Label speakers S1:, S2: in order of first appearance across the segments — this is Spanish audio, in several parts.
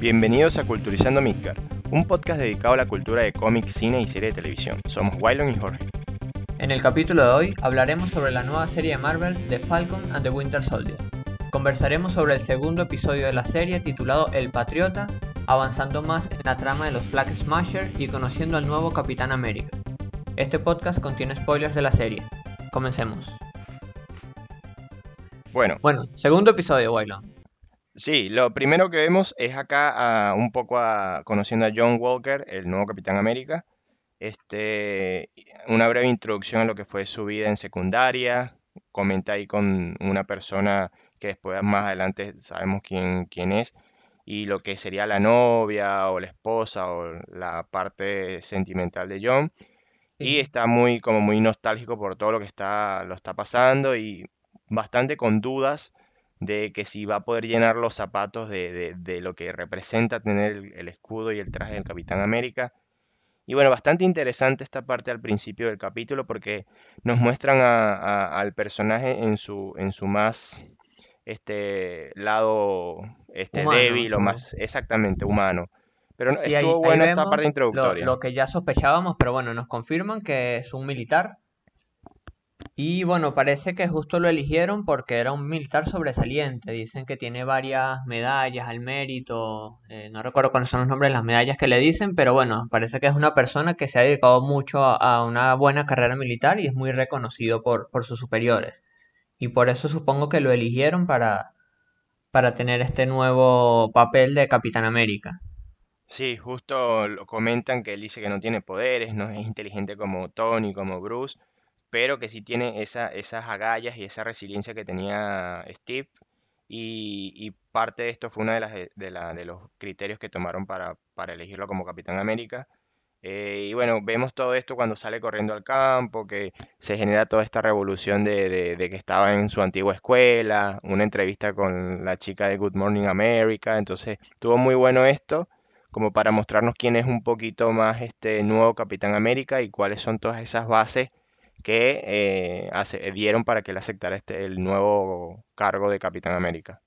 S1: Bienvenidos a Culturizando Midgard, un podcast dedicado a la cultura de cómics, cine y serie de televisión. Somos Wylon y Jorge.
S2: En el capítulo de hoy hablaremos sobre la nueva serie de Marvel The Falcon and the Winter Soldier. Conversaremos sobre el segundo episodio de la serie titulado El Patriota, avanzando más en la trama de los Flag Smasher y conociendo al nuevo Capitán América. Este podcast contiene spoilers de la serie. Comencemos.
S1: Bueno,
S2: Bueno, segundo episodio, Wylon.
S1: Sí, lo primero que vemos es acá a- un poco a- conociendo a John Walker, el nuevo Capitán América. Este, una breve introducción a lo que fue su vida en secundaria. Comenta ahí con una persona que después más adelante sabemos quién, quién es. Y lo que sería la novia o la esposa o la parte sentimental de John. Y está muy, como muy nostálgico por todo lo que está, lo está pasando y bastante con dudas de que si va a poder llenar los zapatos de, de- de lo que representa tener el, el escudo y el traje del Capitán América. Y bueno, bastante interesante esta parte al principio del capítulo porque nos muestran a- a- al personaje en su, en su más este lado este
S2: Humano,
S1: débil o más exactamente humano. Pero
S2: Sí, ahí,
S1: estuvo
S2: ahí
S1: buena esta parte
S2: lo,
S1: introductoria.
S2: lo que ya sospechábamos, pero bueno, nos confirman que es un militar. Y bueno, parece que justo lo eligieron porque era un militar sobresaliente. Dicen que tiene varias medallas al mérito. eh, no recuerdo cuáles son los nombres de las medallas que le dicen, pero bueno, parece que es una persona que se ha dedicado mucho a, una buena carrera militar y es muy reconocido por, por sus superiores. Y por eso supongo que lo eligieron para, para tener este nuevo papel de Capitán América.
S1: Sí, justo lo comentan que él dice que no tiene poderes, no es inteligente como Tony, como Bruce, pero que sí tiene esa, esas agallas y esa resiliencia que tenía Steve. Y, y parte de esto fue uno de, las, de, de la- de los criterios que tomaron para, para elegirlo como Capitán América. Eh, y bueno, vemos todo esto cuando sale corriendo al campo, que se genera toda esta revolución de, de- de que estaba en su antigua escuela, una entrevista con la chica de Good Morning America, entonces estuvo muy bueno esto como para mostrarnos quién es un poquito más este nuevo Capitán América y cuáles son todas esas bases que eh, dieron para que él aceptara este, el nuevo cargo de Capitán América.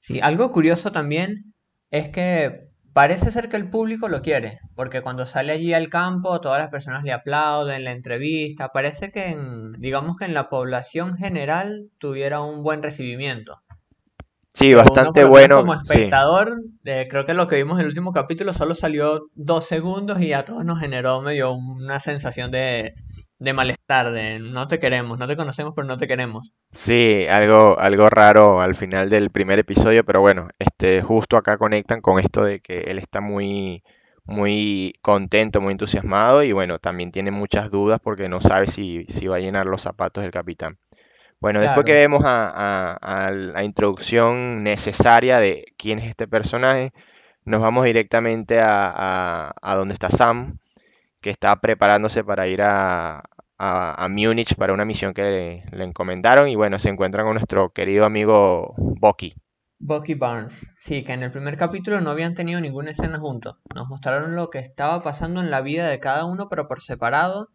S2: Sí, algo curioso también es que parece ser que el público lo quiere, porque cuando sale allí al campo todas las personas le aplauden la entrevista, parece que en, digamos que en la población general tuviera un buen recibimiento.
S1: Sí,
S2: uno
S1: bastante bueno,
S2: como
S1: sí.
S2: espectador, eh, creo que lo que vimos en el último capítulo solo salió dos segundos y a todos nos generó medio una sensación de, de malestar, de no te queremos, no te conocemos, pero no te queremos.
S1: Sí, algo, algo raro al final del primer episodio, pero bueno, este, justo acá conectan con esto de que él está muy, muy contento, muy entusiasmado y bueno, también tiene muchas dudas porque no sabe si, si va a llenar los zapatos del capitán. Bueno, después que vemos a, a- a la introducción necesaria de quién es este personaje, nos vamos directamente a, a, a donde está Sam, que está preparándose para ir a, a, a Múnich para una misión que le, le encomendaron y bueno, se encuentran con nuestro querido amigo Bucky.
S2: Bucky Barnes. Sí, que en el primer capítulo no habían tenido ninguna escena juntos. Nos mostraron lo que estaba pasando en la vida de cada uno, pero por separado.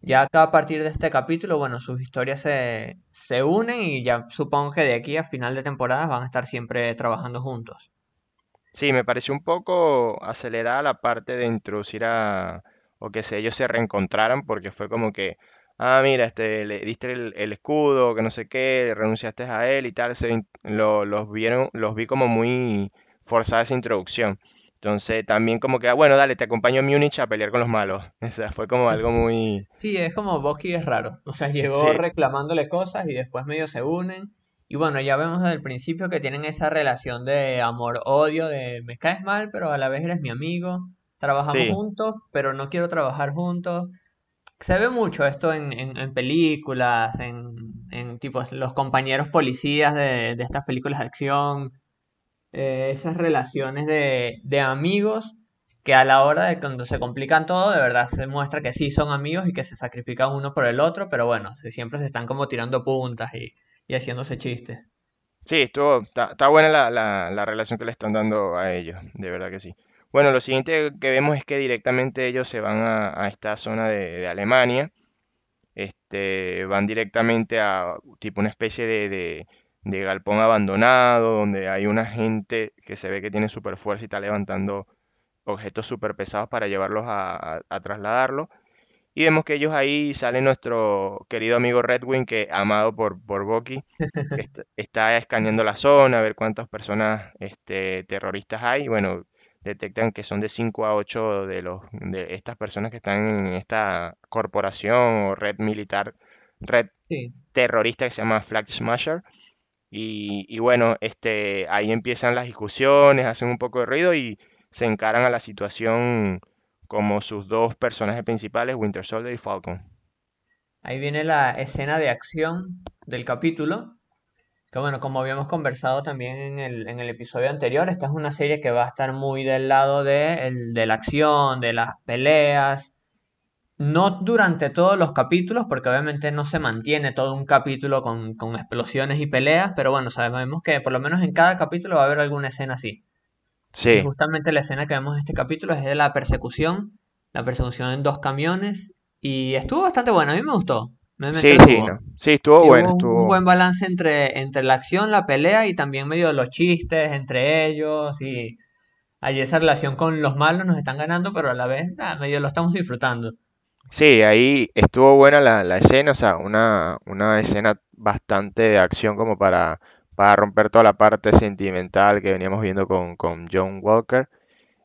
S2: Ya acá a partir de este capítulo, bueno, sus historias se, se unen y ya supongo que de aquí a final de temporada van a estar siempre trabajando juntos.
S1: Sí, me pareció un poco acelerada la parte de introducir a, o que se, ellos se reencontraran, porque fue como que, ah, mira, este, le diste el, el escudo, que no sé qué, renunciaste a él y tal, se, lo- los vieron, los vi como muy forzada esa introducción. Entonces también como que, ah, bueno, dale, te acompaño a Múnich a pelear con los malos. O sea, fue como algo muy...
S2: Sí, es como Bucky es raro. O sea, llegó
S1: Sí,
S2: reclamándole cosas y después medio se unen. Y bueno, ya vemos desde el principio que tienen esa relación de amor-odio, de me caes mal, pero a la vez eres mi amigo. Trabajamos
S1: sí,
S2: juntos, pero no quiero trabajar juntos. Se ve mucho esto en, en, en películas, en, en tipos, los compañeros policías de, de estas películas de acción. eh, esas relaciones de, de amigos que a la hora de cuando se complican todo, de verdad se muestra que sí son amigos y que se sacrifican uno por el otro, pero bueno, siempre se están como tirando puntas y, y haciéndose chistes.
S1: sí, estuvo, está, está buena la, la, la relación que le están dando a ellos, de verdad que sí. Bueno, lo siguiente que vemos es que directamente ellos se van a, a esta zona de, de Alemania, este, van directamente a tipo una especie de, de, de galpón abandonado, donde hay una gente que se ve que tiene super fuerza y está levantando objetos super pesados para llevarlos a, a, a trasladarlo. Y vemos que ellos ahí sale nuestro querido amigo Redwing, que amado por, por Bucky, que est- está escaneando la zona, a ver cuántas personas este, terroristas hay. Bueno, detectan que son de 5 a 8 de los de estas personas que están en esta corporación o red militar, red
S2: Sí.
S1: terrorista que se llama Flag Smasher. Y, y bueno, este, ahí empiezan las discusiones, hacen un poco de ruido y se encaran a la situación como sus dos personajes principales, Winter Soldier y Falcon.
S2: Ahí viene la escena de acción del capítulo, que bueno, como habíamos conversado también en el, en el episodio anterior, esta es una serie que va a estar muy del lado de, el- de la acción, de las peleas, no durante todos los capítulos, porque obviamente no se mantiene todo un capítulo con, con explosiones y peleas, pero bueno, sabemos que por lo menos en cada capítulo va a haber alguna escena así. Y
S1: Sí,
S2: justamente la escena que vemos en este capítulo es de la persecución, la persecución en dos camiones, y estuvo bastante buena, a mí me gustó, me,
S1: sí, sí, no. Sí, estuvo bueno,
S2: hubo un, un
S1: estuvo.
S2: buen balance entre, entre la acción, la pelea y también medio de los chistes entre ellos, y ahí esa relación con los malos nos están ganando, pero a la vez medio lo estamos disfrutando.
S1: Sí, ahí estuvo buena la, la escena, o sea, una, una escena bastante de acción como para, para romper toda la parte sentimental que veníamos viendo con, con John Walker.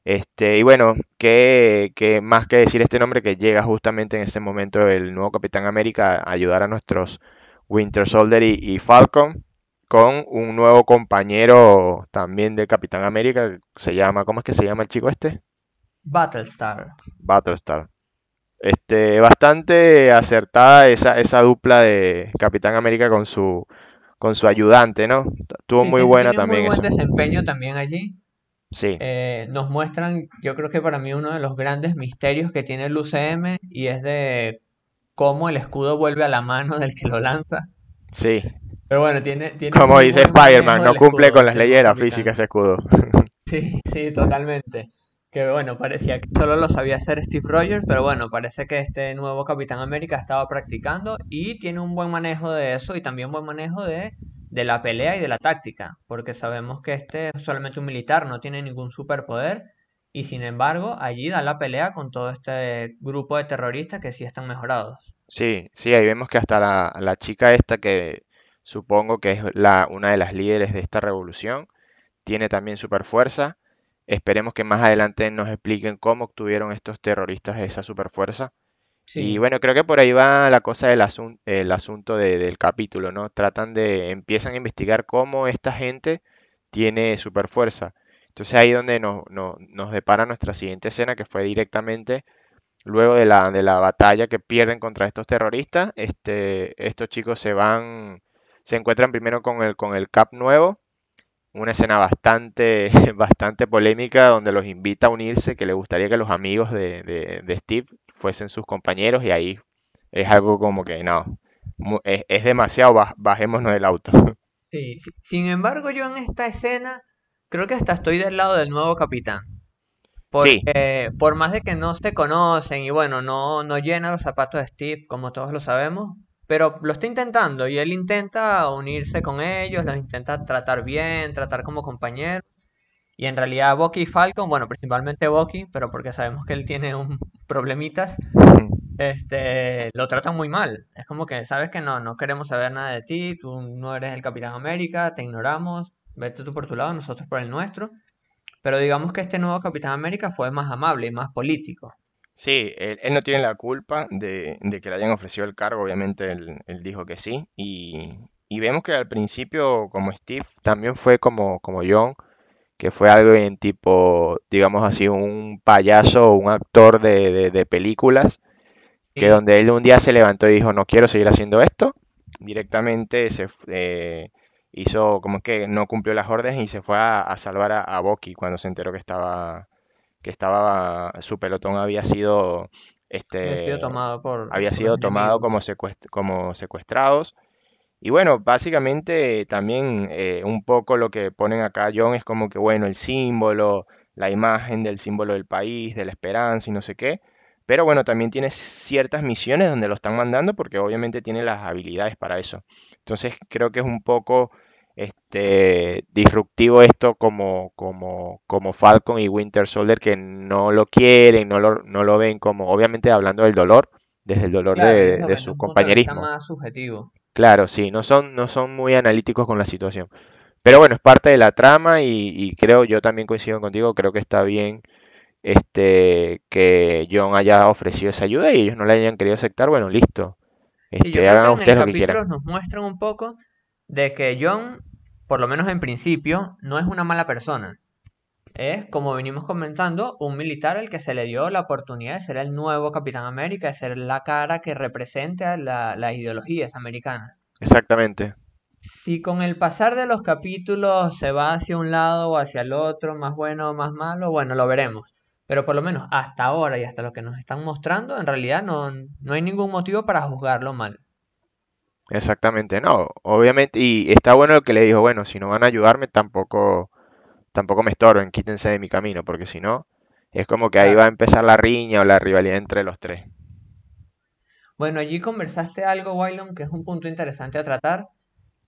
S1: Este, y bueno, ¿qué, qué más que decir este nombre que llega justamente en ese momento el nuevo Capitán América a ayudar a nuestros Winter Soldier y, y Falcon con un nuevo compañero también de Capitán América, que se llama, ¿cómo es que se llama el chico este?
S2: Battlestar.
S1: Battlestar. Este, bastante acertada esa, esa dupla de Capitán América con su, con su ayudante, ¿no? Estuvo
S2: Sí,
S1: muy buena
S2: un muy
S1: también
S2: buen
S1: eso.
S2: desempeño también allí.
S1: Sí,
S2: Eh, nos muestran, yo creo que para mí uno de los grandes misterios que tiene el UCM y es de cómo el escudo vuelve a la mano del que lo lanza.
S1: sí.
S2: Pero bueno, tiene, tiene
S1: Como dice Spider-Man, no cumple
S2: escudo
S1: con las leyes de la física ese escudo.
S2: Sí, sí, totalmente. Que bueno, parecía que solo lo sabía hacer Steve Rogers, pero bueno, parece que este nuevo Capitán América estaba practicando y tiene un buen manejo de eso y también buen manejo de, de la pelea y de la táctica, porque sabemos que este es solamente un militar, no tiene ningún superpoder y sin embargo allí da la pelea con todo este grupo de terroristas que sí están mejorados.
S1: Sí, sí, ahí vemos que hasta la, la chica esta que supongo que es la, una de las líderes de esta revolución, tiene también super fuerza. Esperemos que más adelante nos expliquen cómo obtuvieron estos terroristas esa super fuerza. Y
S2: Sí,
S1: bueno, creo que por ahí va la cosa del asun- el asunto de- del capítulo, ¿no? Tratan de, empiezan a investigar cómo esta gente tiene super fuerza. Entonces ahí donde nos, nos, nos depara nuestra siguiente escena, que fue directamente luego de la, de la batalla que pierden contra estos terroristas. Este, estos chicos se van, se encuentran primero con el, con el Cap nuevo, una escena bastante, bastante polémica donde los invita a unirse, que le gustaría que los amigos de, de- de Steve fuesen sus compañeros y ahí es algo como que no, es, es demasiado, baj- bajémonos del auto.
S2: sí, sí. Sin embargo, yo en esta escena creo que hasta estoy del lado del nuevo capitán.
S1: Sí,
S2: Porque por más de que no se conocen y bueno, no, no llena los zapatos de Steve, como todos lo sabemos, pero lo está intentando y él intenta unirse con ellos, los intenta tratar bien, tratar como compañeros. Y en realidad Bucky y Falcon, bueno, principalmente Bucky, pero porque sabemos que él tiene un problemitas, este, lo tratan muy mal. Es como que sabes que no, no queremos saber nada de ti, tú no eres el Capitán América, te ignoramos, vete tú por tu lado, nosotros por el nuestro. Pero digamos que este nuevo Capitán América fue más amable y más político.
S1: sí, él, él no tiene la culpa de, de que le hayan ofrecido el cargo, obviamente él, él dijo que sí. Y, y vemos que al principio, como Steve, también fue como, como John, que fue algo en tipo, digamos así, un payaso, un actor de, de- de películas, que
S2: Sí,
S1: donde él un día se levantó y dijo, no quiero seguir haciendo esto, directamente se eh, hizo como que no cumplió las órdenes y se fue a, a salvar a, a Bucky cuando se enteró que estaba, que estaba, su pelotón había sido,
S2: había sido
S1: este,
S2: tomado por,
S1: había
S2: por
S1: sido tomado como secuest- como secuestrados y bueno, básicamente también eh, un poco lo que ponen acá John es como que, bueno, el símbolo, la imagen del símbolo del país, de la esperanza y no sé qué. Pero bueno, también tiene ciertas misiones donde lo están mandando porque obviamente tiene las habilidades para eso. Entonces creo que es un poco este, disruptivo esto como, como, como Falcon y Winter Soldier que no lo quieren, no lo, no lo ven como, obviamente hablando del dolor, desde el dolor
S2: Claro,
S1: de, de su compañerismo.
S2: más subjetivo.
S1: Claro, sí, no son, no son muy analíticos con la situación. Pero bueno, es parte de la trama y, y creo, yo también coincido contigo, creo que está bien este, que John haya ofrecido esa ayuda y ellos no la hayan querido aceptar, bueno, listo.
S2: Sí, yo
S1: Este,
S2: creo que en el capítulo nos muestran un poco de que John, por lo menos en principio, no es una mala persona. Es, como venimos comentando, un militar al que se le dio la oportunidad de ser el nuevo Capitán América, de ser la cara que represente a la- las ideologías americanas.
S1: Exactamente.
S2: Si con el pasar de los capítulos se va hacia un lado o hacia el otro, más bueno o más malo, bueno, lo veremos. Pero por lo menos hasta ahora y hasta lo que nos están mostrando, en realidad no, no hay ningún motivo para juzgarlo mal.
S1: Exactamente, no, obviamente, y está bueno lo que le dijo, bueno, si no van a ayudarme, tampoco, tampoco me estorben, quítense de mi camino, porque si no, es como que ahí va a empezar la riña o la rivalidad entre los tres.
S2: Bueno, allí conversaste algo, Wylon, que es un punto interesante a tratar,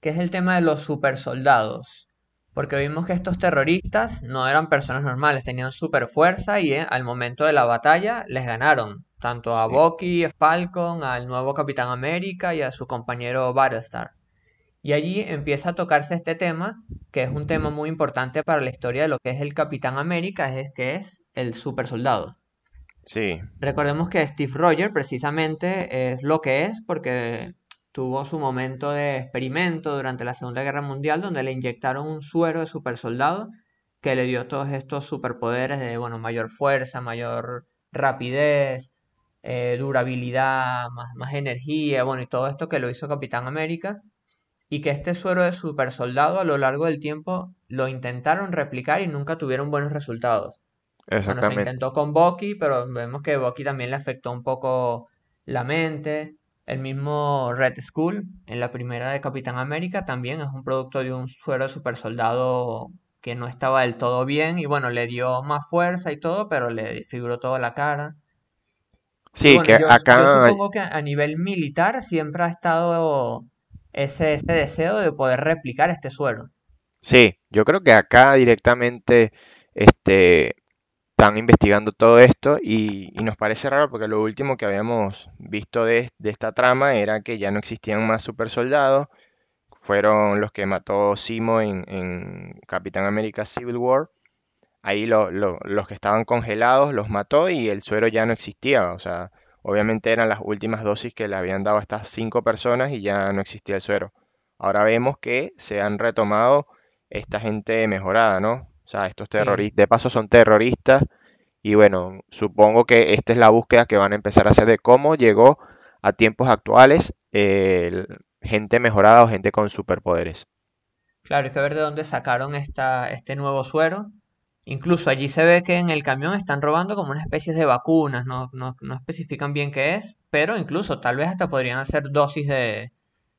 S2: que es el tema de los supersoldados. Porque vimos que estos terroristas no eran personas normales, tenían super fuerza y eh, al momento de la batalla les ganaron, tanto a
S1: Sí,
S2: Bucky, a Falcon, al nuevo Capitán América y a su compañero Battlestar. Y allí empieza a tocarse este tema, que es un tema muy importante para la historia de lo que es el Capitán América, es que es el supersoldado.
S1: sí,
S2: Recordemos que Steve Rogers precisamente es lo que es porque tuvo su momento de experimento durante la Segunda Guerra Mundial donde le inyectaron un suero de supersoldado que le dio todos estos superpoderes de, bueno, mayor fuerza, mayor rapidez, eh, durabilidad, más, más energía, bueno, y todo esto que lo hizo Capitán América y que este suero de supersoldado a lo largo del tiempo lo intentaron replicar y nunca tuvieron buenos resultados. Bueno, se
S1: exactamente.
S2: intentó con Bucky, pero vemos que Bucky también le afectó un poco la mente. El mismo Red Skull, en la primera de Capitán América, también es un producto de un suero de super soldado que no estaba del todo bien y bueno, le dio más fuerza y todo, pero le desfiguró toda la cara.
S1: Sí,
S2: bueno,
S1: que
S2: yo, yo
S1: acá,
S2: supongo que a nivel militar siempre ha estado ese, ese deseo de poder replicar este suero.
S1: sí, yo creo que acá directamente, este, están investigando todo esto y, nos parece raro porque lo último que habíamos visto de, de esta trama era que ya no existían más super soldados, fueron los que mató Simo en, en Capitán América Civil War. Ahí lo- lo- los que estaban congelados los mató y el suero ya no existía. O sea, obviamente eran las últimas dosis que le habían dado a estas cinco personas y ya no existía el suero. Ahora vemos que se han retomado esta gente mejorada, ¿no? O sea, estos terroristas, de paso son terroristas y bueno, supongo que esta es la búsqueda que van a empezar a hacer de cómo llegó a tiempos actuales eh, gente mejorada o gente con superpoderes.
S2: Claro, hay que ver de dónde sacaron esta, este nuevo suero. Incluso allí se ve que en el camión están robando como una especie de vacunas, no, no, especifican bien qué es, pero incluso tal vez hasta podrían hacer dosis de,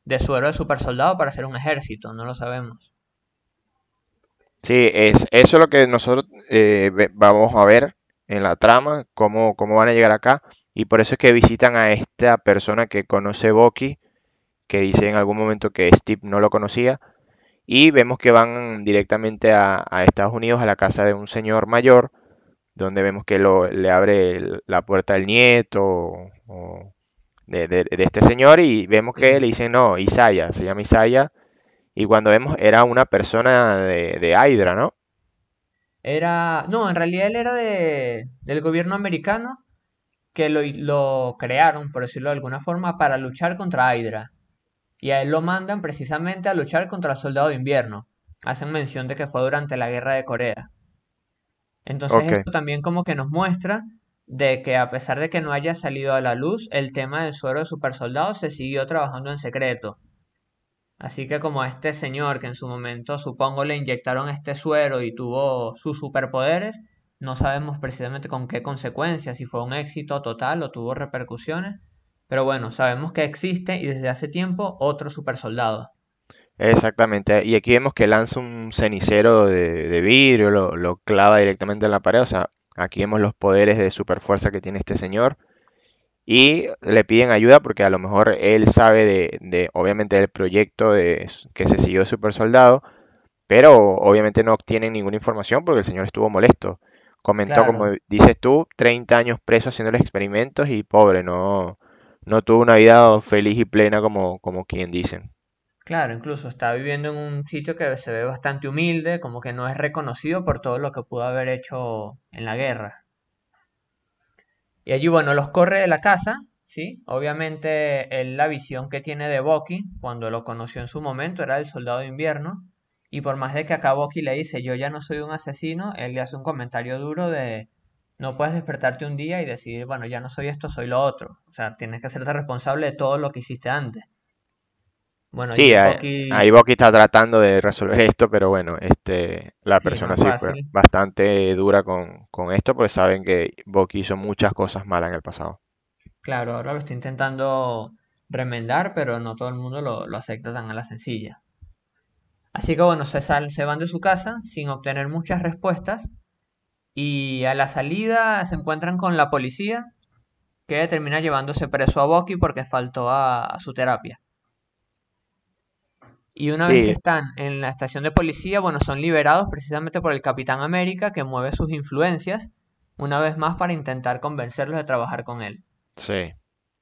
S2: de suero de supersoldado para hacer un ejército, no lo sabemos.
S1: Sí, es eso es lo que nosotros eh, vamos a ver en la trama, cómo, cómo van a llegar acá. Y por eso es que visitan a esta persona que conoce Bucky, que dice en algún momento que Steve no lo conocía. Y vemos que van directamente a, Estados Unidos, a la casa de un señor mayor, donde vemos que lo, le abre la puerta al nieto de, de- de este señor y vemos que le dicen, no, Isaiah, se llama Isaiah. Y cuando vemos era una persona de, de Hydra, ¿no?
S2: Era, no, en realidad él era de, del gobierno americano que lo, lo crearon, por decirlo de alguna forma, para luchar contra Hydra. Y a él lo mandan precisamente a luchar contra el Soldado de Invierno. Hacen mención de que fue durante la Guerra de Corea. Entonces esto también como que nos muestra de que a pesar de que no haya salido a la luz, el tema del suero de supersoldado se siguió trabajando en secreto. Así que como a este señor que en su momento supongo le inyectaron este suero y tuvo sus superpoderes, no sabemos precisamente con qué consecuencias, si fue un éxito total o tuvo repercusiones, pero bueno, sabemos que existe y desde hace tiempo otro supersoldado.
S1: exactamente. Y aquí vemos que lanza un cenicero de, de vidrio, lo, lo clava directamente en la pared. O sea, aquí vemos los poderes de superfuerza que tiene este señor. y le piden ayuda porque a lo mejor él sabe de, de, obviamente del proyecto de, que se siguió Super Soldado, pero obviamente no obtienen ninguna información porque el señor estuvo molesto. Comentó, como dices tú, 30 años preso haciendo los experimentos y pobre, no, no tuvo una vida feliz y plena como, como quien dicen.
S2: claro, incluso está viviendo en un sitio que se ve bastante humilde, como que no es reconocido por todo lo que pudo haber hecho en la guerra. Y allí, bueno, los corre de la casa, ¿sí? Obviamente, él, la visión que tiene de Bucky, cuando lo conoció en su momento, era el soldado de invierno. Y por más de que acá Bucky le dice, yo ya no soy un asesino, él le hace un comentario duro de, no puedes despertarte un día y decir, bueno, ya no soy esto, soy lo otro. O sea, tienes que hacerte responsable de todo lo que hiciste antes. Bueno,
S1: Sí, ahí,
S2: Bucky
S1: está tratando de resolver esto, pero bueno, este, la
S2: sí,
S1: persona sí fue bastante dura con, con esto porque saben que Bucky hizo muchas cosas malas en el pasado.
S2: Claro, ahora lo está intentando remendar, pero no todo el mundo lo, lo acepta tan a la sencilla. Así que bueno, se, sal- se van de su casa sin obtener muchas respuestas y a la salida se encuentran con la policía que termina llevándose preso a Bucky porque faltó a, a su terapia. Y una vez que están en la estación de policía, bueno, son liberados precisamente por el Capitán América que mueve sus influencias una vez más para intentar convencerlos de trabajar con él.
S1: sí,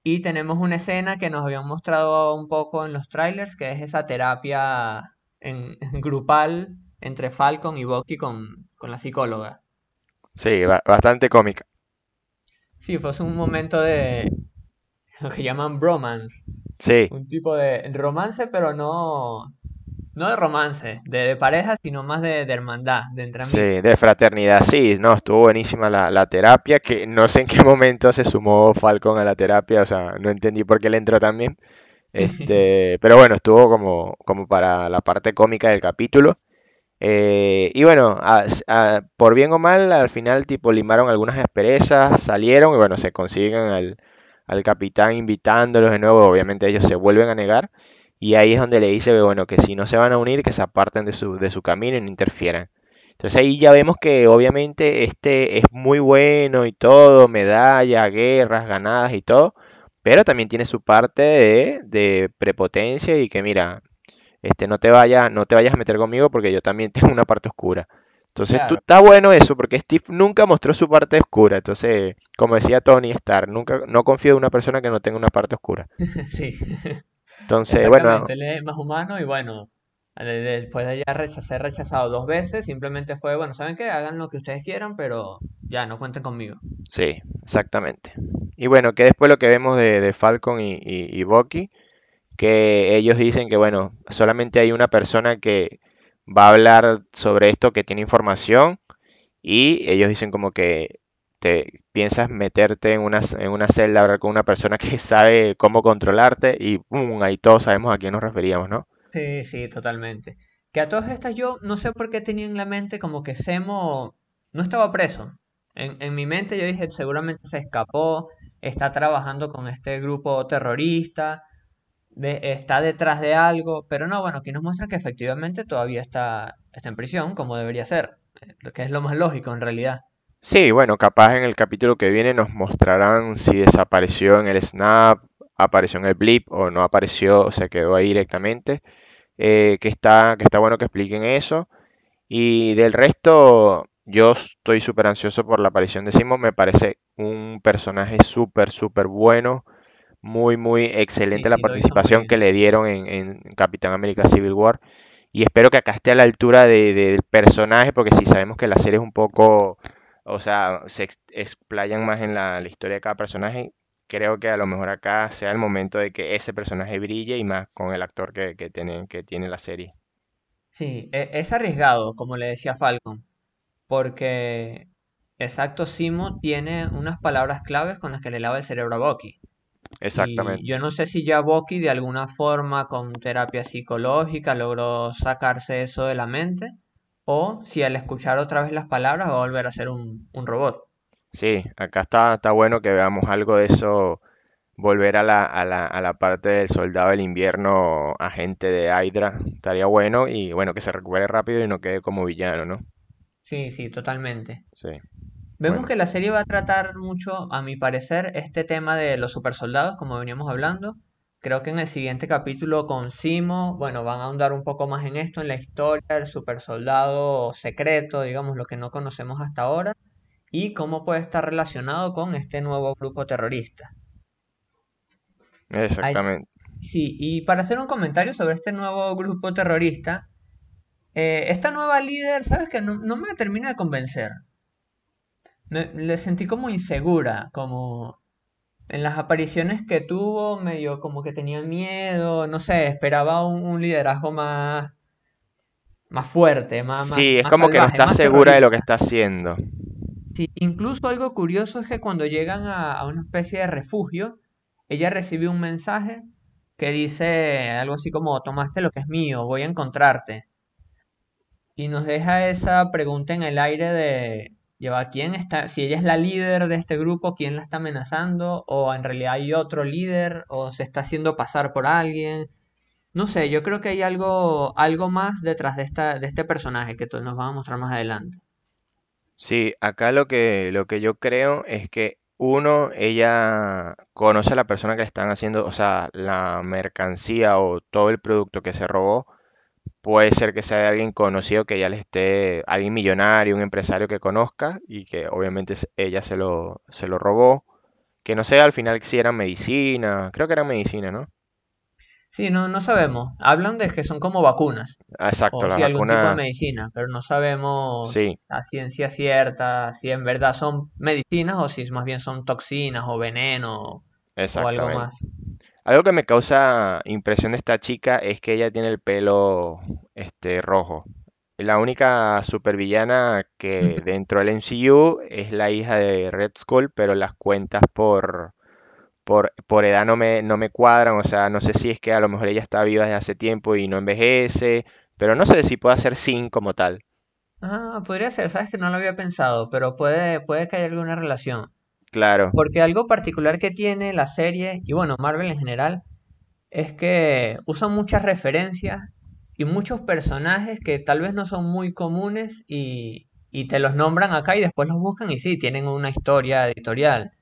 S2: Y tenemos una escena que nos habían mostrado un poco en los trailers, que es esa terapia en, grupal entre Falcon y Bucky con, con la psicóloga.
S1: Sí, ba- bastante cómica.
S2: Sí, fue un momento de lo que llaman bromance,
S1: Sí,
S2: un tipo de romance, pero no, no de romance, de, de pareja, sino más de, de hermandad, de entre
S1: sí, de fraternidad, sí, no, estuvo buenísima la, la terapia, que no sé en qué momento se sumó Falcon a la terapia, o sea, no entendí por qué le entró también. Este, pero bueno, estuvo como, como para la parte cómica del capítulo. Eh, y bueno, a- por bien o mal, al final tipo limaron algunas asperezas, salieron y bueno, se consiguen al, al capitán invitándolos de nuevo, obviamente ellos se vuelven a negar y ahí es donde le dice que bueno, que si no se van a unir, que se aparten de su, de su camino y no interfieran. Entonces ahí ya vemos que obviamente este es muy bueno y todo, medallas, guerras ganadas y todo, pero también tiene su parte de, de prepotencia y que mira, este, no te vayas, no te vayas a meter conmigo porque yo también tengo una parte oscura. Entonces, tú, está bueno eso, porque Steve nunca mostró su parte oscura. Entonces, como decía Tony Stark, nunca, no confío en una persona que no tenga una parte oscura.
S2: sí.
S1: Entonces, bueno,
S2: él es más humano y bueno, de- de- después de ya ser rechazado dos veces, simplemente fue, bueno, ¿saben qué? Hagan lo que ustedes quieran, pero ya no cuenten conmigo.
S1: sí, exactamente. Y bueno, que después lo que vemos de, de Falcon y, y, y Bucky, que ellos dicen que, bueno, solamente hay una persona que va a hablar sobre esto, que tiene información, y ellos dicen como que te piensas meterte en una, en una celda, hablar con una persona que sabe cómo controlarte, y ¡pum! ahí todos sabemos a quién nos referíamos, ¿no?
S2: Sí, sí, totalmente. Que a todas estas yo no sé por qué tenía en la mente como que Semo no estaba preso. En, en mi mente yo dije, seguramente se escapó, está trabajando con este grupo terrorista, está detrás de algo, pero no, bueno, aquí nos muestra que efectivamente todavía está, está en prisión, como debería ser, eh, que es lo más lógico en realidad.
S1: Sí, bueno, capaz en el capítulo que viene nos mostrarán si desapareció en el Snap, apareció en el Blip o no apareció, o se quedó ahí directamente. eh, que está, que está bueno que expliquen eso. Y del resto, yo estoy súper ansioso por la aparición de Simon. Me parece un personaje súper, súper bueno. Muy, muy
S2: Sí,
S1: excelente la
S2: sí,
S1: participación que le dieron en, en Capitán América Civil War. Y espero que acá esté a la altura de- del personaje, porque si sabemos que la serie es un poco, o sea, se ex- explayan más en la, la historia de cada personaje. Creo que a lo mejor acá sea el momento de que ese personaje brille y más con el actor que, que tiene, que tiene la serie.
S2: Sí, e- es arriesgado, como le decía Falcon, porque exacto, Simo tiene unas palabras claves con las que le lava el cerebro a Bucky. Y
S1: Exactamente.
S2: yo no sé si ya Bucky de alguna forma con terapia psicológica logró sacarse eso de la mente, o si al escuchar otra vez las palabras va a volver a ser un, un robot.
S1: Sí, acá está, está bueno que veamos algo de eso, volver a la, a la, a la parte del soldado del invierno, agente de Hydra, estaría bueno y bueno, que se recupere rápido y no quede como villano, ¿no?
S2: Sí, sí, totalmente.
S1: Sí.
S2: Vemos
S1: Bueno,
S2: que la serie va a tratar mucho, a mi parecer, este tema de los supersoldados, como veníamos hablando. Creo que en el siguiente capítulo con Simo, bueno, van a ahondar un poco más en esto, en la historia del supersoldado secreto, digamos, lo que no conocemos hasta ahora, y cómo puede estar relacionado con este nuevo grupo terrorista.
S1: Exactamente.
S2: sí, y para hacer un comentario sobre este nuevo grupo terrorista, eh, esta nueva líder, ¿sabes qué? No, no me termina de convencer. Me, le sentí como insegura, como en las apariciones que tuvo, medio como que tenía miedo, no sé, esperaba un, un liderazgo más, más fuerte, más, más,
S1: Sí, es
S2: más
S1: como que no está segura de lo que está haciendo.
S2: Sí, incluso algo curioso es que cuando llegan a, a una especie de refugio, ella recibe un mensaje que dice algo así como, tomaste lo que es mío, voy a encontrarte. Y nos deja esa pregunta en el aire de, lleva, ¿quién está? Si ella es la líder de este grupo, ¿quién la está amenazando? ¿O en realidad hay otro líder? ¿O se está haciendo pasar por alguien? No sé, yo creo que hay algo, algo más detrás de esta, de este personaje que nos van a mostrar más adelante.
S1: Sí, acá lo que, lo que yo creo es que uno, ella conoce a la persona que le están haciendo, o sea, la mercancía o todo el producto que se robó, puede ser que sea de alguien conocido que ya le esté, alguien millonario, un empresario que conozca y que obviamente ella se lo, se lo robó, que no sé al final si era medicina, creo que era medicina, ¿no?
S2: Sí, no, no sabemos. Hablan de que son como vacunas.
S1: Exacto,
S2: o
S1: las
S2: sí, algún tipo de medicina, pero no
S1: sí,
S2: sabemos a ciencia cierta si en verdad son medicinas o si más bien son toxinas o veneno o algo más.
S1: Algo que me causa impresión de esta chica es que ella tiene el pelo este rojo. La única supervillana que dentro del MCU es la hija de Red Skull, pero las cuentas por, por, por edad no me, no me cuadran. O sea, no sé si es que a lo mejor ella está viva desde hace tiempo y no envejece, pero no sé si puede ser Sin como tal.
S2: Ah, podría ser, sabes que no lo había pensado, pero puede, puede que haya alguna relación.
S1: Claro,
S2: Porque algo particular que tiene la serie, y bueno, Marvel en general, es que usan muchas referencias y muchos personajes que tal vez no son muy comunes y, y te los nombran acá y después los buscan y sí, tienen una historia editorial.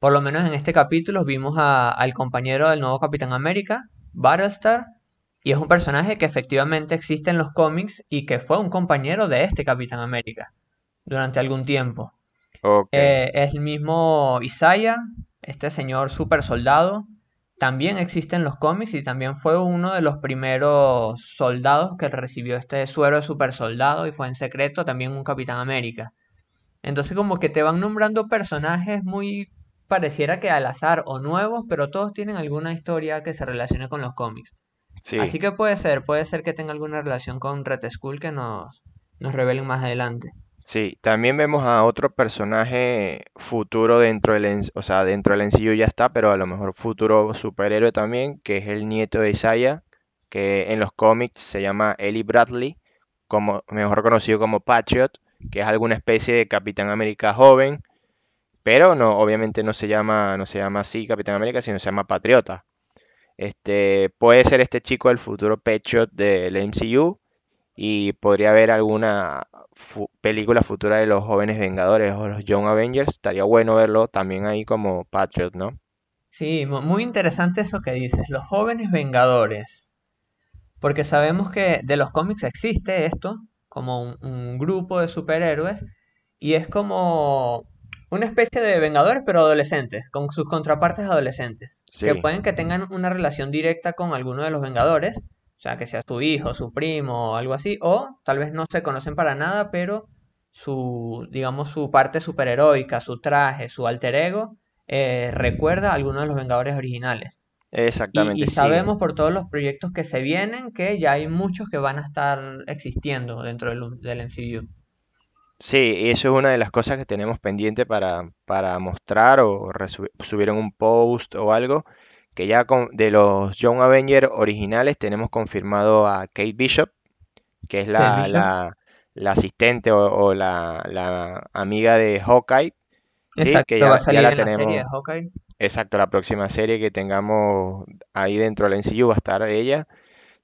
S2: Por lo menos en este capítulo vimos al compañero del nuevo Capitán América, Battlestar, y es un personaje que efectivamente existe en los cómics y que fue un compañero de este Capitán América durante algún tiempo. Eh, es el mismo Isaiah, este señor super soldado, también existe en los cómics y también fue uno de los primeros soldados que recibió este suero de super soldado y fue en secreto también un Capitán América. Entonces como que te van nombrando personajes muy pareciera que al azar o nuevos, pero todos tienen alguna historia que se relacione con los cómics.
S1: Sí.
S2: Así que puede ser, puede ser que tenga alguna relación con Red Skull que nos, nos revelen más adelante.
S1: Sí, también vemos a otro personaje futuro dentro del, o sea, dentro del MCU ya está, pero a lo mejor futuro superhéroe también, que es el nieto de Isaiah, que en los cómics se llama Eli Bradley, como, mejor conocido como Patriot, que es alguna especie de Capitán América joven, pero no, obviamente no se llama, no se llama así Capitán América, sino se llama Patriota. Este, puede ser este chico el futuro Patriot del MCU y podría haber alguna fu- película futura de los jóvenes Vengadores o los Young Avengers. Estaría bueno verlo también ahí como Patriot, ¿no?
S2: Sí, mu- muy interesante eso que dices, los jóvenes vengadores, porque sabemos que de los cómics existe esto, como un, un grupo de superhéroes, y es como una especie de vengadores, pero adolescentes, con sus contrapartes adolescentes, que pueden que tengan una relación directa con alguno de los vengadores, sea, que sea su hijo, su primo o algo así, o tal vez no se conocen para nada, pero su, digamos, su parte superheroica, su traje, su alter ego, eh, recuerda a alguno de los vengadores originales.
S1: Exactamente,
S2: y sabemos por todos los proyectos que se vienen que ya hay muchos que van a estar existiendo dentro del, del MCU.
S1: Sí, y eso es una de las cosas que tenemos pendiente para, para mostrar o subir en un post o algo, que ya con, de los Young Avengers originales tenemos confirmado a Kate Bishop, que es la, la, la asistente o, o la, la amiga de Hawkeye, ¿sí? Que
S2: va
S1: ya, la
S2: en la serie de
S1: tenemos,
S2: Hawkeye.
S1: exacto, la próxima serie que tengamos ahí dentro del MCU va a estar ella.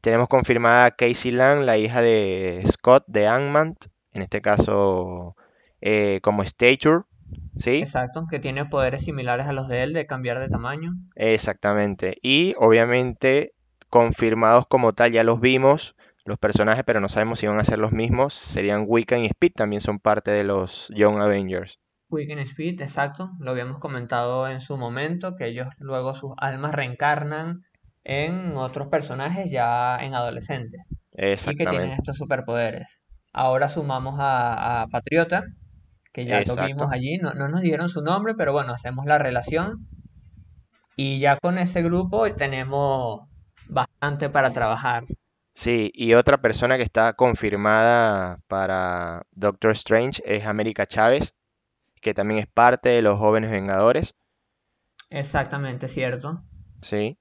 S1: Tenemos confirmada a Casey Lang, la hija de Scott de Ant-Man, en este caso eh, como Stature, ¿sí?
S2: Exacto, que tiene poderes similares a los de él de cambiar de tamaño.
S1: Exactamente. Y obviamente confirmados como tal, ya los vimos, los personajes, pero no sabemos si van a ser los mismos. Serían Wiccan y Speed, también son parte de los Young Avengers.
S2: Wiccan y Speed, exacto, lo habíamos comentado en su momento, que ellos luego sus almas reencarnan en otros personajes ya en adolescentes y que tienen
S1: Exactamente.
S2: estos superpoderes. Ahora sumamos a, a Patriota, que ya lo vimos
S1: Exacto.
S2: allí, no, no nos dieron su nombre, pero bueno, hacemos la relación y ya con ese grupo tenemos bastante para trabajar.
S1: Sí, y otra persona que está confirmada para Doctor Strange es América Chávez, que también es parte de los Jóvenes Vengadores,
S2: Exactamente, cierto.
S1: ¿sí?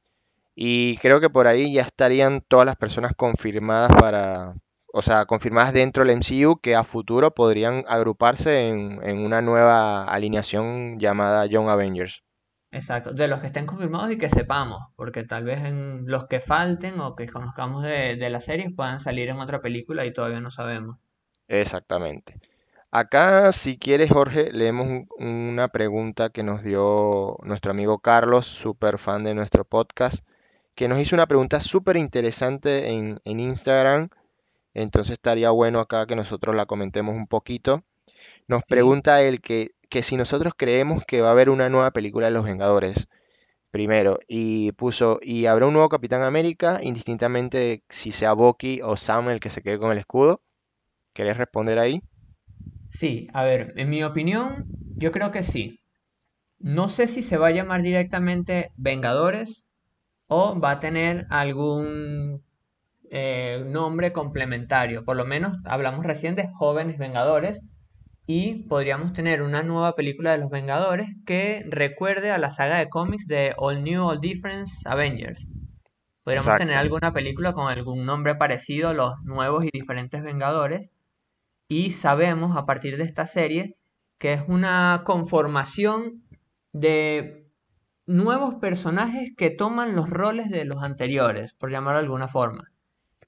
S1: Y creo que por ahí ya estarían todas las personas confirmadas para, o sea, confirmadas dentro del MCU que a futuro podrían agruparse en, en una nueva alineación llamada Young Avengers.
S2: Exacto, de los que estén confirmados y que sepamos, porque tal vez en los que falten o que conozcamos de, de las series puedan salir en otra película y todavía no sabemos.
S1: Exactamente. Acá, si quieres, Jorge, leemos un- una pregunta que nos dio nuestro amigo Carlos, súper fan de nuestro podcast, que nos hizo una pregunta súper interesante en, en Instagram. Entonces estaría bueno acá que nosotros la comentemos un poquito. Nos pregunta él que, que si nosotros creemos que va a haber una nueva película de Los Vengadores, primero, y puso, y habrá un nuevo Capitán América, indistintamente de si sea Bucky o Sam el que se quede con el escudo. ¿Querés responder ahí?
S2: sí, a ver, en mi opinión, yo creo que sí. No sé si se va a llamar directamente Vengadores o va a tener algún eh, nombre complementario. Por lo menos hablamos recién de Jóvenes Vengadores y podríamos tener una nueva película de los Vengadores que recuerde a la saga de cómics de All New, All Different Avengers. Podríamos tener alguna película con algún nombre parecido a los nuevos y diferentes Vengadores y sabemos a partir de esta serie que es una conformación de nuevos personajes que toman los roles de los anteriores, por llamarlo de alguna forma.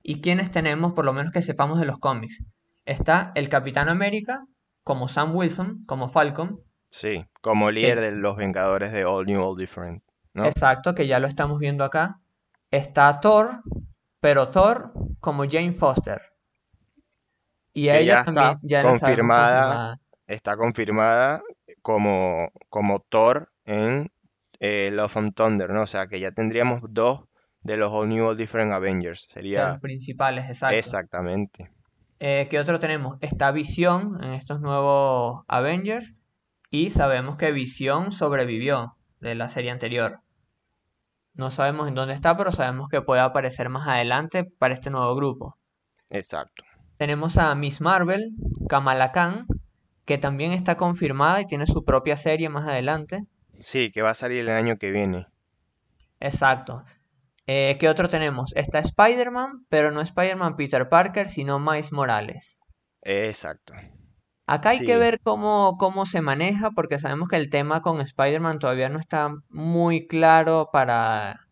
S2: ¿Y quiénes tenemos, por lo menos que sepamos de los cómics? Está el Capitán América, como Sam Wilson, como Falcon,
S1: Sí, como líder
S2: que
S1: de los Vengadores de All New, All Different, ¿no?
S2: exacto, que ya lo estamos viendo acá. Está Thor, pero Thor como Jane Foster. Y
S1: Que
S2: ella
S1: ya está
S2: también ya
S1: confirmada,
S2: confirmada.
S1: está confirmada como, como Thor en eh, Love and Thunder, ¿no? O sea, que ya tendríamos dos de los All New, All Different Avengers.
S2: De los
S1: Sería
S2: principales, exacto.
S1: exactamente.
S2: Eh, ¿qué otro tenemos? Está Visión en estos nuevos Avengers. Y sabemos que Visión sobrevivió de la serie anterior. No sabemos en dónde está, pero sabemos que puede aparecer más adelante para este nuevo grupo.
S1: Exacto.
S2: Tenemos a Miss Marvel, Kamala Khan, que también está confirmada y tiene su propia serie más adelante.
S1: Sí, que va a salir el año que viene.
S2: Exacto. Eh, ¿qué otro tenemos? Está Spider-Man, pero no Spider-Man Peter Parker, sino Miles Morales.
S1: Exacto.
S2: Acá hay que ver cómo, cómo se maneja, porque sabemos que el tema con Spider-Man todavía no está muy claro para,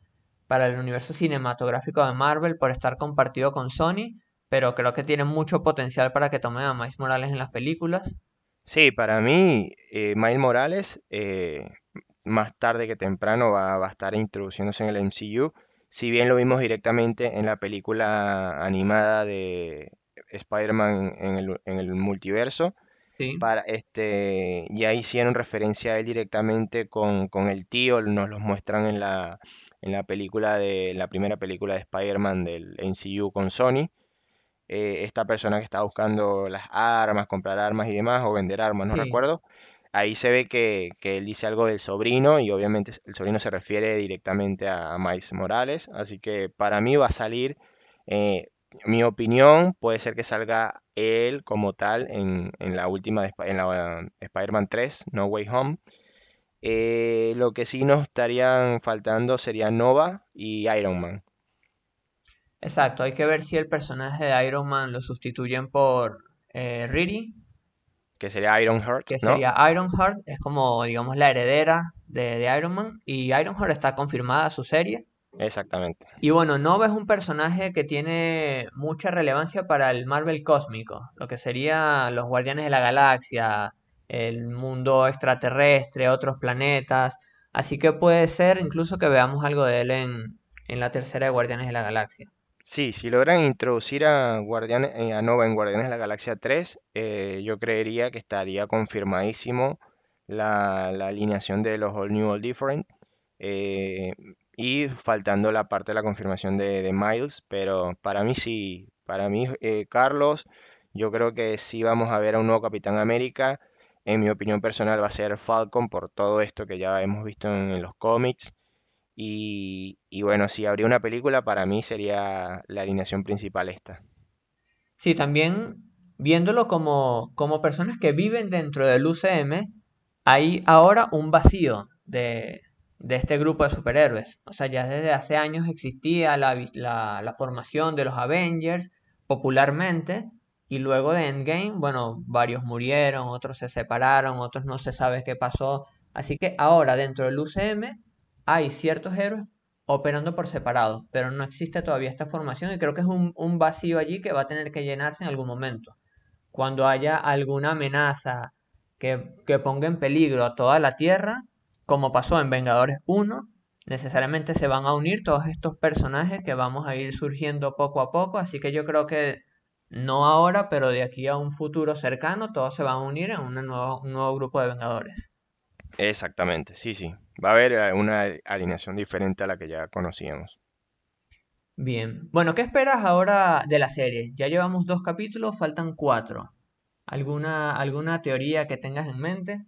S2: para el universo cinematográfico de Marvel por estar compartido con Sony, pero creo que tiene mucho potencial para que tomen a Miles Morales en las películas.
S1: sí, para mí, eh, Miles Morales, eh, más tarde que temprano va, va a estar introduciéndose en el MCU. Si bien lo vimos directamente en la película animada de Spider-Man en el, en el multiverso,
S2: Sí,
S1: para este, ya hicieron referencia a él directamente con, con el tío, nos los muestran en la, en la película de, la primera película de Spider-Man del MCU con Sony. Eh, esta persona que está buscando las armas, comprar armas y demás, o vender armas, no
S2: sí,
S1: recuerdo. Ahí se ve que, él dice algo del sobrino y obviamente el sobrino se refiere directamente a, Miles Morales. Así que para mí va a salir, eh, mi opinión puede ser que salga él como tal en, la última, de en la Spider-Man 3, No Way Home. Eh, lo que sí nos estarían faltando sería Nova y Iron Man,
S2: exacto. Hay que ver si el personaje de Iron Man lo sustituyen por eh, Riri,
S1: que sería Iron Heart,
S2: que
S1: ¿no?
S2: sería Ironheart, es como, digamos, la heredera de, de Iron Man, y Ironheart está confirmada su serie.
S1: Exactamente.
S2: Y bueno, Nova es un personaje que tiene mucha relevancia para el Marvel cósmico, lo que serían los Guardianes de la Galaxia, el mundo extraterrestre, otros planetas. Así que puede ser incluso que veamos algo de él en, en la tercera de Guardianes de la Galaxia.
S1: Sí, si logran introducir a Guardianes, eh, a Nova en Guardianes de la Galaxia 3, eh, yo creería que estaría confirmadísimo la, la alineación de los All New, All Different. eh, y faltando la parte de la confirmación de, Miles, pero para mí sí, para mí eh, Carlos, yo creo que sí vamos a ver a un nuevo Capitán América. En mi opinión personal va a ser Falcon por todo esto que ya hemos visto en los cómics. Y, y bueno, si habría una película, para mí sería la alineación principal esta.
S2: Sí, también viéndolo como, como personas que viven dentro del UCM, hay ahora un vacío de, de este grupo de superhéroes. O sea, ya desde hace años existía la, la, la formación de los Avengers popularmente, y luego de Endgame, bueno, varios murieron, otros se separaron, otros no se sabe qué pasó. Así que ahora dentro del UCM hay ciertos héroes operando por separado, pero no existe todavía esta formación y creo que es un, vacío allí que va a tener que llenarse en algún momento. Cuando haya alguna amenaza que, ponga en peligro a toda la Tierra, como pasó en Vengadores uno necesariamente se van a unir todos estos personajes que vamos a ir surgiendo poco a poco, así que yo creo que no ahora, pero de aquí a un futuro cercano, todos se van a unir en un nuevo grupo de Vengadores.
S1: Exactamente, sí, sí. Va a haber eh, una alineación diferente a la que ya conocíamos.
S2: Bien, bueno, ¿qué esperas ahora de la serie? Ya llevamos dos capítulos, faltan cuatro. ¿Alguna, alguna teoría que tengas en mente?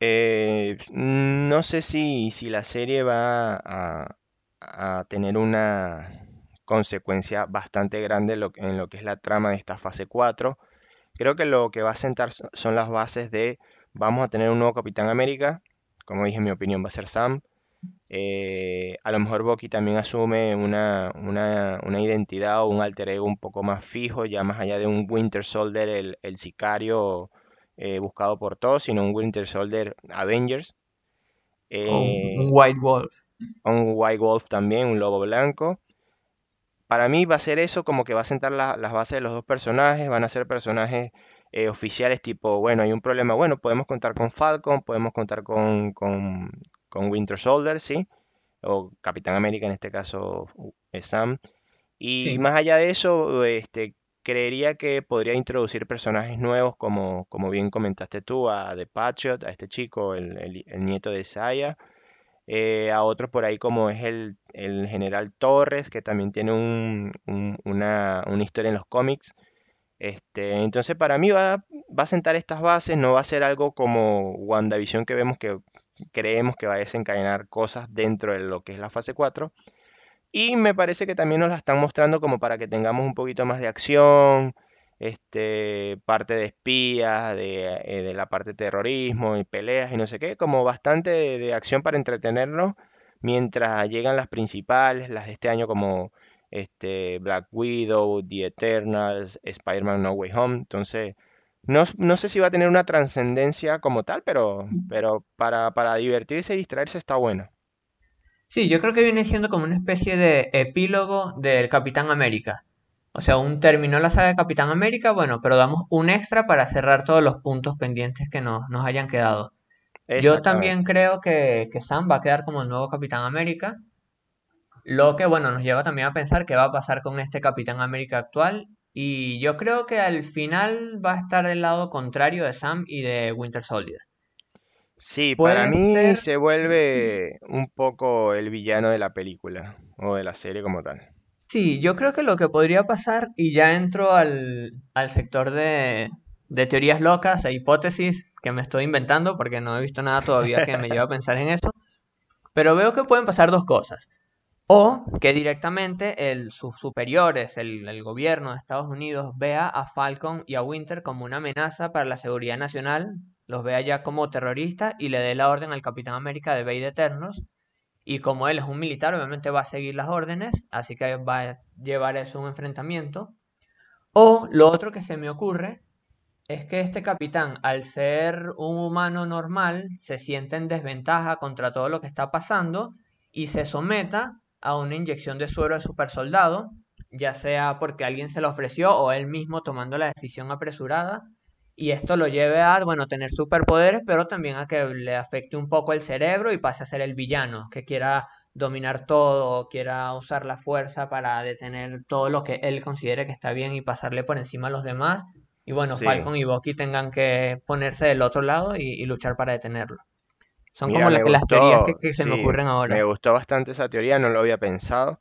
S1: Eh, no sé si, si la serie va a, a tener una consecuencia bastante grande en lo, en lo que es la trama de esta fase 4. Creo que lo que va a sentar so- son las bases de vamos a tener un nuevo Capitán América. Como dije, mi opinión va a ser Sam. Eh, a lo mejor Bucky también asume una, una, una identidad o un alter ego un poco más fijo, ya más allá de un Winter Soldier, el, el sicario eh, buscado por todos, sino un Winter Soldier Avengers.
S2: ¿O un, un
S1: Eh,
S2: White Wolf?
S1: un White Wolf también, un lobo blanco. Para mí va a ser eso, como que va a sentar la- las bases de los dos personajes, van a ser personajes eh, oficiales tipo, bueno, hay un problema, bueno, podemos contar con Falcon, podemos contar con, con, con Winter Soldier, ¿sí? O Capitán América en este caso es Sam. Y
S2: Sí,
S1: más allá de eso, este, creería que podría introducir personajes nuevos, como, como bien comentaste tú, a The Patriot, a este chico, el, el- el nieto de Saya, eh, a otros por ahí como es el, el General Torres, que también tiene un- un- una, una historia en los cómics. Este, entonces para mí va, va a sentar estas bases, no va a ser algo como WandaVision que vemos que creemos que va a desencadenar cosas dentro de lo que es la fase 4. Y me parece que también nos la están mostrando como para que tengamos un poquito más de acción, este, parte de espías, de, eh, de la parte de terrorismo y peleas y no sé qué, como bastante de, de acción para entretenernos mientras llegan las principales, las de este año como este, Black Widow, The Eternals, Spider-Man No Way Home. Entonces, no, no sé si va a tener una trascendencia como tal, pero, pero para, para divertirse y distraerse está bueno.
S2: sí, yo creo que viene siendo como una especie de epílogo del Capitán América. O sea, un terminó la saga de Capitán América, bueno, pero damos un extra para cerrar todos los puntos pendientes que nos, nos hayan quedado. Yo también creo que, que Sam va a quedar como el nuevo Capitán América, lo que, bueno, nos lleva también a pensar qué va a pasar con este Capitán América actual. Y yo creo que al final va a estar del lado contrario de Sam y de Winter Soldier.
S1: Sí, para mí
S2: ser
S1: se vuelve un poco el villano de la película o de la serie como tal.
S2: Sí, yo creo que lo que podría pasar, y ya entro al, al sector de, de teorías locas e hipótesis que me estoy inventando, porque no he visto nada todavía que me lleve a pensar en eso, pero veo que pueden pasar dos cosas. O que directamente el, sus superiores, el, gobierno de Estados Unidos, vea a Falcon y a Winter como una amenaza para la seguridad nacional, los vea ya como terroristas y le dé la orden al Capitán América de de Eternos y como él es un militar, obviamente va a seguir las órdenes, así que va a llevar eso a un enfrentamiento. O lo otro que se me ocurre es que este capitán, al ser un humano normal, se siente en desventaja contra todo lo que está pasando y se someta a una inyección de suero de super soldado, ya sea porque alguien se lo ofreció o él mismo tomando la decisión apresurada, y esto lo lleve a, bueno, tener superpoderes, pero también a que le afecte un poco el cerebro y pase a ser el villano, que quiera dominar todo, quiera usar la fuerza para detener todo lo que él considere que está bien y pasarle por encima a los demás. Y bueno,
S1: Sí,
S2: Falcon y Bucky tengan que ponerse del otro lado y, y luchar para detenerlo. Son como las,
S1: me
S2: las teorías que, se me ocurren
S1: me
S2: ahora.
S1: gustó bastante esa teoría, no lo había pensado.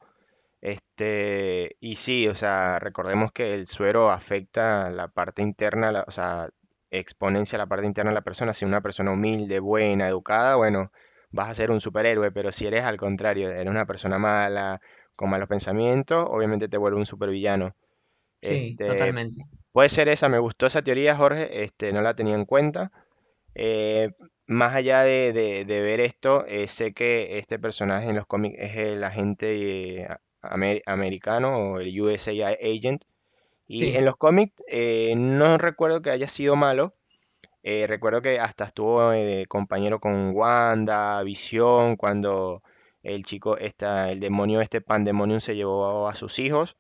S1: Este, y sí, o sea, recordemos que el suero afecta la parte interna, la- o sea, exponencia la parte interna de la persona. Si una persona humilde, buena, educada, bueno, vas a ser un superhéroe, pero si eres al contrario, eres una persona mala, con malos pensamientos, obviamente te vuelve un supervillano.
S2: Sí,
S1: Este,
S2: totalmente.
S1: puede ser esa, me gustó esa teoría, Jorge, este, no la tenía en cuenta. Eh, más allá de, de- de ver esto, eh, sé que este personaje en los cómics es el agente eh, amer- americano o el USA Agent. Y en los cómics eh, no recuerdo que haya sido malo. recuerdo que hasta estuvo compañero con Wanda, Visión, cuando el chico, esta, el demonio, este Pandemonium se llevó a sus hijos.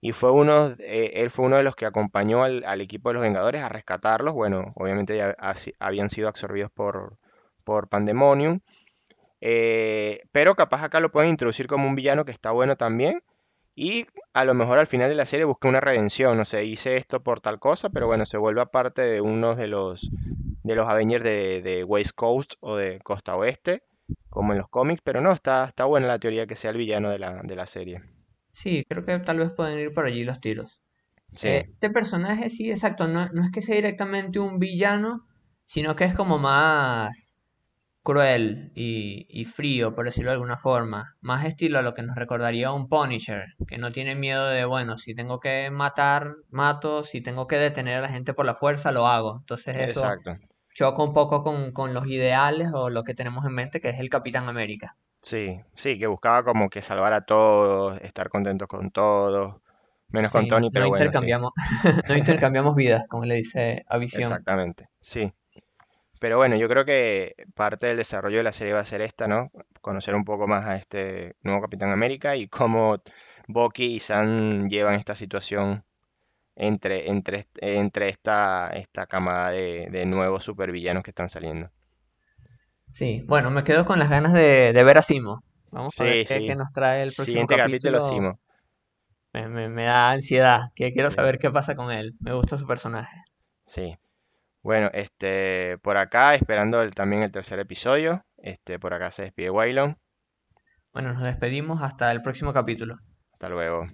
S1: Y fue uno, eh, él fue uno de los que acompañó al, equipo de los Vengadores a rescatarlos. Bueno, obviamente ya habían sido absorbidos por, por Pandemonium. eh, pero capaz acá lo pueden introducir como un villano que está bueno también. Y a lo mejor al final de la serie busca una redención. No sé, hice esto por tal cosa, pero bueno, se vuelve parte de uno de los, de los Avengers de, de West Coast o de Costa Oeste, como en los cómics. Pero no, está, está buena la teoría que sea el villano de la, de la serie.
S2: Sí, creo que tal vez pueden ir por allí los tiros. Eh,
S1: Sí,
S2: Este personaje, sí, exacto, no, no es que sea directamente un villano, sino que es como más cruel y, y frío, por decirlo de alguna forma. Más estilo a lo que nos recordaría un Punisher, que no tiene miedo de, bueno, si tengo que matar, mato, si tengo que detener a la gente por la fuerza, lo hago. Entonces eso
S1: exacto.
S2: choca un poco con, con los ideales o lo que tenemos en mente, que es el Capitán América.
S1: Sí, sí, que buscaba como que salvar a todos, estar contentos con todos, menos con
S2: Sí, no,
S1: Tony,
S2: no
S1: pero sí,
S2: intercambiamos, no intercambiamos vidas, como le dice a Visión.
S1: exactamente, sí. Pero bueno, yo creo que parte del desarrollo de la serie va a ser esta, ¿no? Conocer un poco más a este nuevo Capitán América y cómo Bucky y Sam llevan esta situación entre, entre, entre esta, esta camada de, de nuevos supervillanos que están saliendo.
S2: Sí, bueno, me quedo con las ganas de, de ver a Simo. Vamos a ver
S1: Sí,
S2: qué, nos trae el próximo
S1: Siguiente capítulo,
S2: capítulo.
S1: Simo.
S2: Me, me- me da ansiedad, que quiero
S1: Sí,
S2: saber qué pasa con él. Me gusta su personaje.
S1: sí. Bueno, este, por acá, esperando el- también el tercer episodio. Este, por acá se despide Waylon.
S2: Bueno, nos despedimos hasta el próximo capítulo.
S1: Hasta luego.